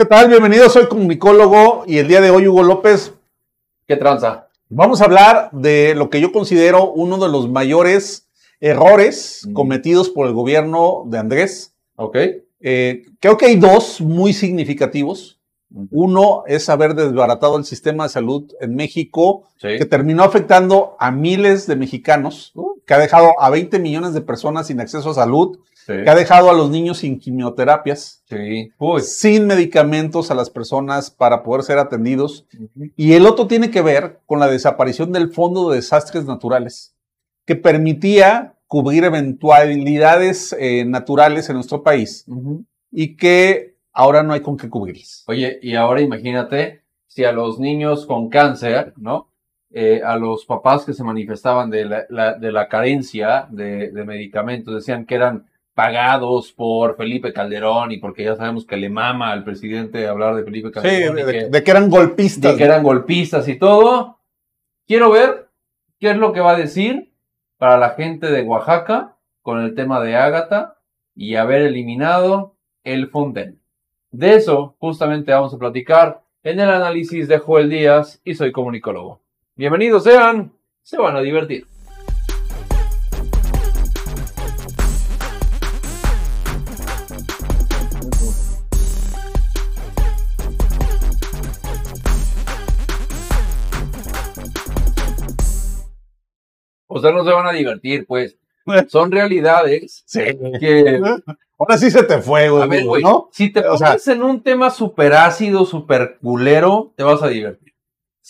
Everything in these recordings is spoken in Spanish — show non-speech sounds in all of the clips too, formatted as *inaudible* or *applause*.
¿Qué tal? Bienvenido, soy comunicólogo y el día de hoy, Hugo López, ¿Qué tranza? vamos a hablar de lo que yo considero uno de los mayores errores Mm. cometidos por el gobierno de Andrés. Ok. Eh, creo que hay dos muy significativos. Uno es haber desbaratado el sistema de salud en México, Sí. que terminó afectando a miles de mexicanos, que ha dejado a 20 millones de personas sin acceso a salud, Sí. que ha dejado a los niños sin quimioterapias, Sí. Sin medicamentos a las personas para poder ser atendidos. Y el otro tiene que ver con la desaparición del Fondo de Desastres Naturales, que permitía cubrir eventualidades eh, naturales en nuestro país y que ahora no hay con qué cubrirlas. Oye, y ahora imagínate si a los niños con cáncer, ¿no? Eh, a los papás que se manifestaban de la, la- de la carencia de, de medicamentos, decían que eran pagados por Felipe Calderón y porque ya sabemos que le mama al presidente hablar de Felipe Sí, Calderón de, que- de que eran golpistas. de que eran golpistas y todo. Quiero ver qué es lo que va a decir para la gente de Oaxaca con el tema de Ágata y haber eliminado el Fonden. De eso justamente vamos a platicar en el análisis de Joel Díaz y soy comunicólogo. Bienvenidos sean, se van a divertir. O sea, no se van a divertir, pues. Son realidades Sí. que *laughs* Ahora sí se te fue, güey, A ver, güey, ¿no? si te O pones sea- en un tema súper ácido, súper culero, te vas a divertir.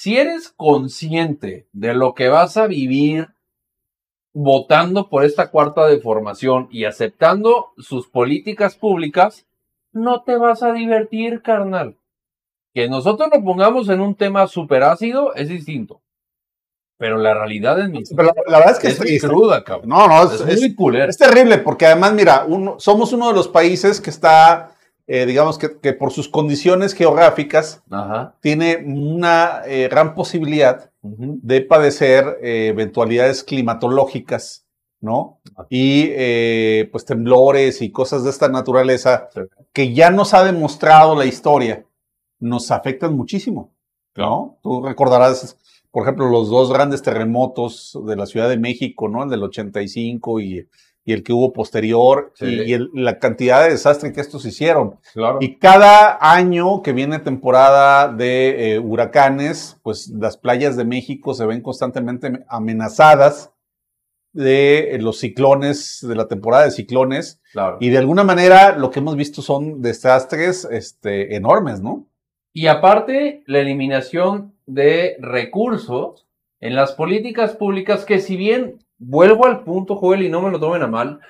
Si eres consciente de lo que vas a vivir votando por esta cuarta deformación y aceptando sus políticas públicas, no te vas a divertir, carnal. Que nosotros lo pongamos en un tema súper ácido es distinto. Pero la realidad es, mi- Pero la, la verdad es que es cruda, cabrón. No, no, es, Es, es- muy culera. es terrible porque además, mira, uno- somos uno de los países que está, eh, digamos que, que por sus condiciones geográficas Ajá. tiene una eh, gran posibilidad de padecer eh, eventualidades climatológicas, ¿no? Y eh, pues temblores y cosas de esta naturaleza Sí. que ya nos ha demostrado la historia, nos afectan muchísimo, ¿no? Tú recordarás, por ejemplo, los dos grandes terremotos de la Ciudad de México, ¿no? El del 85 y, y el que hubo posterior, Sí. y, y el- la cantidad de desastre que estos hicieron. Claro. Y cada año que viene temporada de eh, huracanes, pues las playas de México se ven constantemente amenazadas de eh, los ciclones, de la temporada de ciclones, claro. y de alguna manera lo que hemos visto son desastres este, enormes, ¿no? Y aparte, la eliminación de recursos en las políticas públicas que si bien, vuelvo al punto, Joel, y no me lo tomen a mal,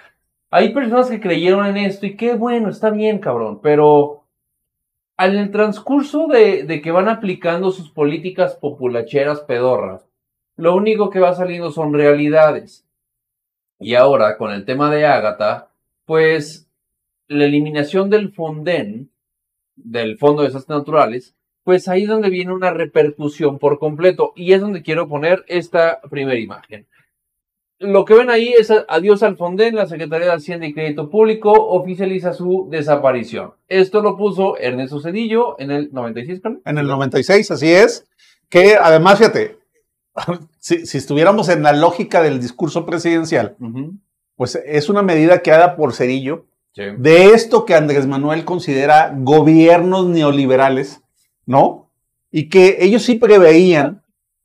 hay personas que creyeron en esto y qué bueno, está bien, cabrón, pero en el transcurso de, que van aplicando sus políticas populacheras pedorras, lo único que va saliendo son realidades. Y ahora, con el tema de Ágata, pues la eliminación del Fonden, del Fondo de Desastres Naturales, pues ahí es donde viene una repercusión por completo. Y es donde quiero poner esta primera imagen. Lo que ven ahí es adiós al Fonden, la Secretaría de Hacienda y Crédito Público oficializa su desaparición. Esto lo puso Ernesto Cedillo en el 96, ¿no? En el 96, así es, que además, fíjate, *laughs* si, si estuviéramos en la lógica del discurso presidencial, pues es una medida que da por cerillo Sí. de esto que Andrés Manuel considera gobiernos neoliberales, ¿no? Y que ellos sí preveían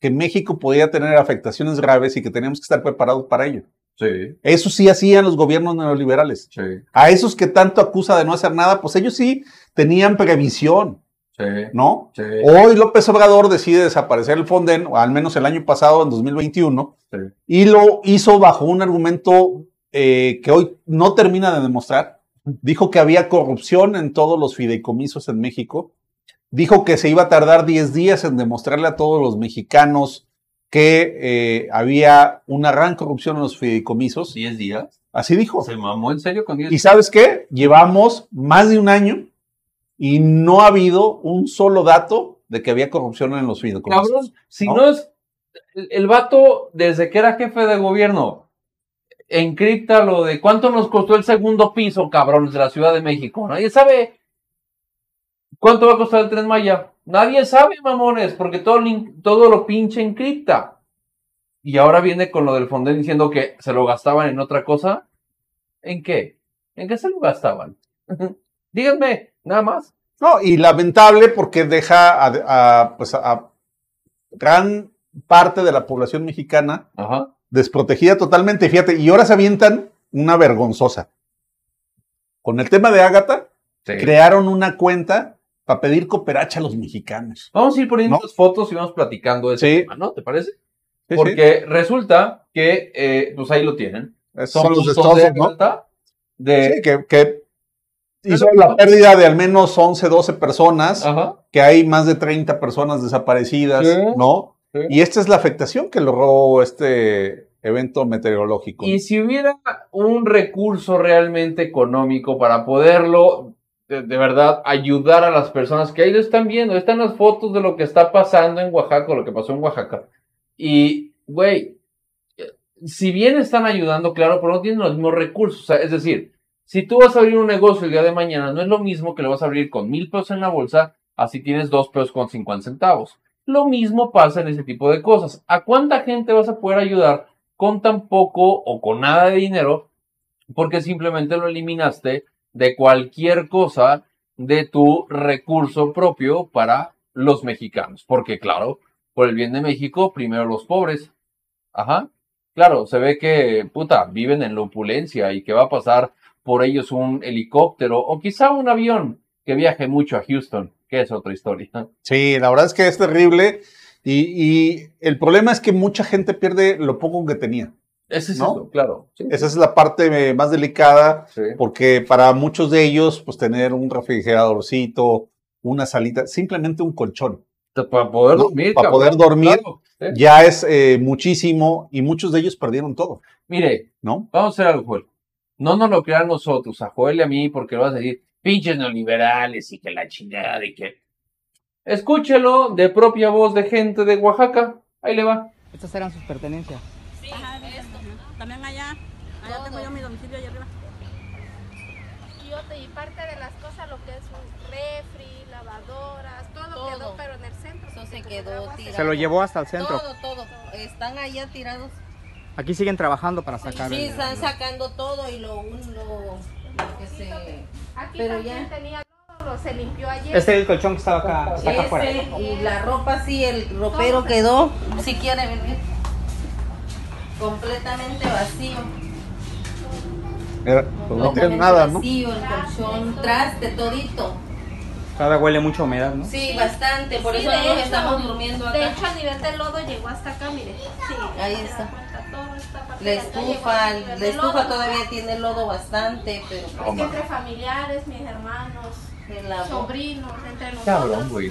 que México podía tener afectaciones graves y que teníamos que estar preparados para ello. Sí, Eso sí hacían los gobiernos neoliberales. sí, A esos que tanto acusa de no hacer nada, pues ellos sí tenían previsión, sí, ¿no? sí, Hoy López Obrador decide desaparecer el Fonden, o al menos el año pasado, en 2021, sí. y lo hizo bajo un argumento eh, que hoy no termina de demostrar. Dijo que había corrupción en todos los fideicomisos en México. Dijo que se iba a tardar 10 días en demostrarle a todos los mexicanos que eh, había una gran corrupción en los fideicomisos. 10 días. Así dijo. ¿Se mamó en serio con 10 ¿Y sabes qué? Llevamos más de un año y no ha habido un solo dato de que había corrupción en los fideicomisos. Cabrón, si ¿no? ¿no? es. El, vato, desde que era jefe de gobierno, encripta lo de cuánto nos costó el segundo piso, cabrones, de la Ciudad de México. Nadie sabe. ¿Cuánto va a costar el Tren Maya? Nadie sabe, mamones, porque todo, todo lo pinche encripta. Y ahora viene con lo del Fonden diciendo que se lo gastaban en otra cosa. ¿En qué? ¿En qué se lo gastaban? *laughs* Díganme, nada más. No, y lamentable porque deja a, pues a gran parte de la población mexicana desprotegida totalmente. Fíjate, y ahora se avientan una vergonzosa. Con el tema de Ágata, crearon una cuenta para pedir cooperacha a los mexicanos. Vamos a ir poniendo las fotos y vamos platicando de ese tema, ¿no? ¿Te parece? Porque resulta que, eh, pues ahí lo tienen. Son, los de ¿no? De, que, que hizo la pérdida de al menos 11, 12 personas, que hay más de 30 personas desaparecidas, ¿no? Y esta es la afectación que logró este evento meteorológico. Y si hubiera un recurso realmente económico para poderlo, de, verdad, ayudar a las personas que ahí lo están viendo, están las fotos de lo que está pasando en Oaxaca, lo que pasó en Oaxaca. Y, güey, si bien están ayudando, claro, pero no tienen los mismos recursos. es decir, si tú vas a abrir un negocio el día de mañana, no es lo mismo que lo vas a abrir con mil pesos en la bolsa, así tienes dos pesos con cincuenta centavos. Lo mismo pasa en ese tipo de cosas. ¿A cuánta gente vas a poder ayudar con tan poco o con nada de dinero? Porque simplemente lo eliminaste de cualquier cosa de tu recurso propio para los mexicanos. Porque claro, por el bien de México, primero los pobres. Ajá. Claro, se ve que, puta, viven en la opulencia y que va a pasar por ellos un helicóptero o quizá un avión que viaje mucho a Houston que es otra historia. Sí, la verdad es que es terrible y, el problema es que mucha gente pierde lo poco que tenía. Ese es ¿no? claro. Esa es la parte más delicada porque para muchos de ellos, pues tener un refrigeradorcito, una salita, simplemente un colchón. Para poder dormir. Para poder dormir ya es eh, muchísimo y muchos de ellos perdieron todo. Mire, ¿no? Vamos a hacer algo, Joel. No nos lo crean nosotros, a Joel y a mí, porque lo vas a decir, pinches neoliberales y que la chingada y que... Escúchelo de propia voz de gente de Oaxaca. Ahí le va. Estas eran sus pertenencias. También allá. Allá tengo yo mi domicilio allá arriba. Y, parte de las cosas, lo que es un refri, lavadoras, todo, quedó, pero en el centro. Eso se quedó tirado. Se lo llevó hasta el centro. Todo, todo. Están allá tirados. Aquí siguen trabajando para sacar. Sí, están sacando todo y lo, lo que se Aquí pero ya tenía todo, se limpió ayer. Este es el colchón que estaba acá, está acá afuera. Y la ropa sí, el ropero quedó, si quiere venir, completamente vacío. Era, pues no tiene nada, ¿no? Vacío, el colchón, traste, todito. Cada huele mucha humedad, ¿no? Sí, bastante, por eso no estamos durmiendo acá. De hecho, a nivel del lodo llegó hasta acá, mire. Sí, ahí está. La estufa, la estufa todavía tiene lodo bastante, pero... Es que entre familiares, mis hermanos, sobrinos, entre nosotros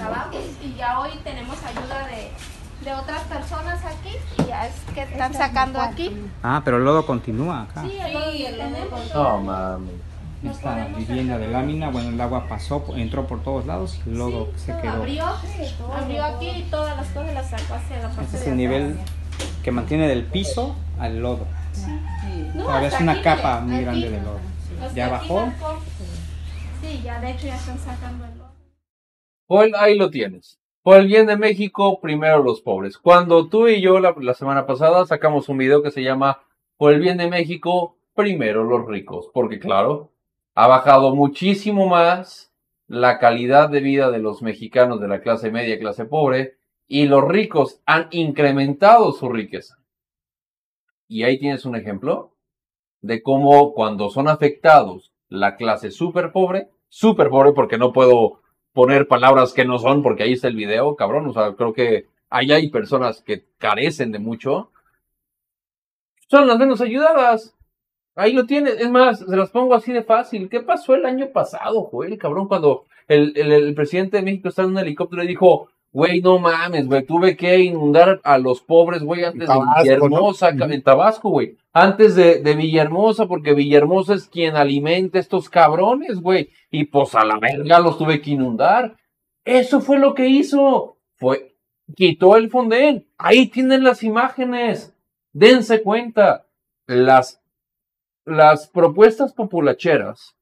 y ya hoy tenemos ayuda de, de otras personas aquí y ya es que están sacando aquí. Ah, pero el lodo continúa acá. Sí, el lodo, sí, el lodo No, mami. Esta vivienda de lámina, bueno, el agua pasó, entró por todos lados y el lodo se quedó. Abrió, abrió aquí y todas las cosas las sacó hacia la parte Este es el nivel que mantiene del piso al lodo. Ahora es una capa muy grande de lodo. Ya bajó. Sí, ya de hecho ya están sacando el lodo. Pues ahí lo tienes. Por el bien de México, primero los pobres. Cuando tú y yo la, semana pasada sacamos un video que se llama Por el bien de México, primero los ricos. Porque claro, ha bajado muchísimo más la calidad de vida de los mexicanos de la clase media y clase pobre y los ricos han incrementado su riqueza. Y ahí tienes un ejemplo de cómo cuando son afectados la clase súper pobre, súper pobre porque no puedo poner palabras que no son porque ahí está el video, cabrón, o sea, creo que ahí hay personas que carecen de mucho, son las menos ayudadas. Ahí lo tienes. Es más, se las pongo así de fácil. ¿Qué pasó el año pasado, Joel, cabrón? Cuando el, el, el presidente de México estaba en un helicóptero y dijo, Güey, no mames, güey. Tuve que inundar a los pobres, güey, antes de Villahermosa, en Tabasco, güey. Antes de, de, Villahermosa, porque Villahermosa es quien alimenta a estos cabrones, güey. Y pues a la verga los tuve que inundar. Eso fue lo que hizo. Fue, quitó el fondén. Ahí tienen las imágenes. Dense cuenta. Las, las propuestas populacheras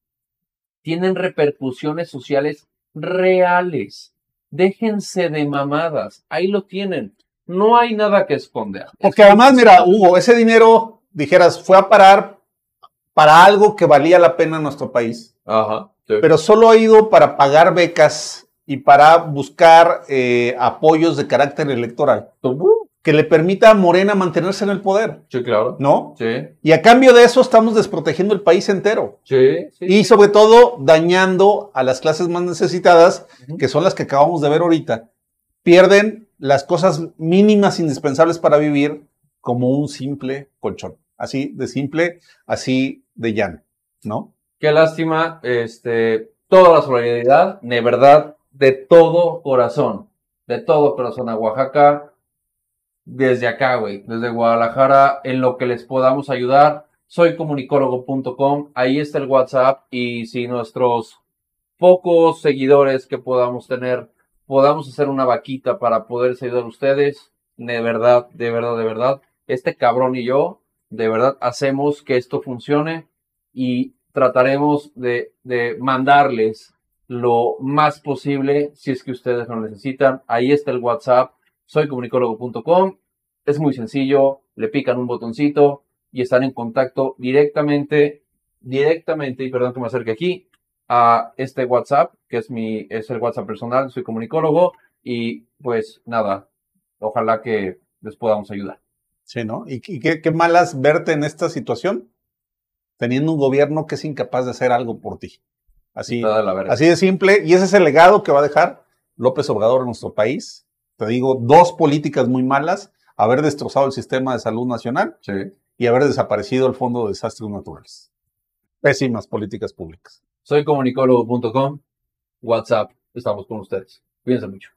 tienen repercusiones sociales reales. Déjense de mamadas. Ahí lo tienen. No hay nada que esconder. Porque además, mira, Hugo, ese dinero, dijeras, fue a parar para algo que valía la pena en nuestro país. Ajá. Pero solo ha ido para pagar becas y para buscar eh, apoyos de carácter electoral que le permita a Morena mantenerse en el poder. Sí, claro. ¿No? Sí. Y a cambio de eso estamos desprotegiendo el país entero. Sí. Y sobre todo dañando a las clases más necesitadas, que son las que acabamos de ver ahorita. Pierden las cosas mínimas indispensables para vivir como un simple colchón. Así de simple, así de llano, ¿no? Qué lástima, este, toda la solidaridad, de verdad, de todo corazón, de todo corazón a Oaxaca, desde acá, güey, desde Guadalajara, en lo que les podamos ayudar. Soy comunicólogo.com, ahí está el WhatsApp y si nuestros pocos seguidores que podamos tener, podamos hacer una vaquita para poder ayudar a ustedes, de verdad, de verdad, de verdad, este cabrón y yo, de verdad, hacemos que esto funcione y trataremos de, de mandarles lo más posible si es que ustedes lo necesitan. Ahí está el WhatsApp, soy comunicólogo.com. Es muy sencillo, le pican un botoncito y están en contacto directamente, directamente, y perdón que me acerque aquí, a este WhatsApp, que es mi, es el WhatsApp personal, soy comunicólogo, y pues nada, ojalá que les podamos ayudar. Sí, ¿no? ¿Y, qué, qué malas verte en esta situación? teniendo un gobierno que es incapaz de hacer algo por ti. Así, así de simple. Y ese es el legado que va a dejar López Obrador en nuestro país. Te digo, dos políticas muy malas, haber destrozado el sistema de salud nacional y haber desaparecido el Fondo de Desastres Naturales. Pésimas políticas públicas. Soy comunicólogo.com, WhatsApp, estamos con ustedes. Cuídense mucho.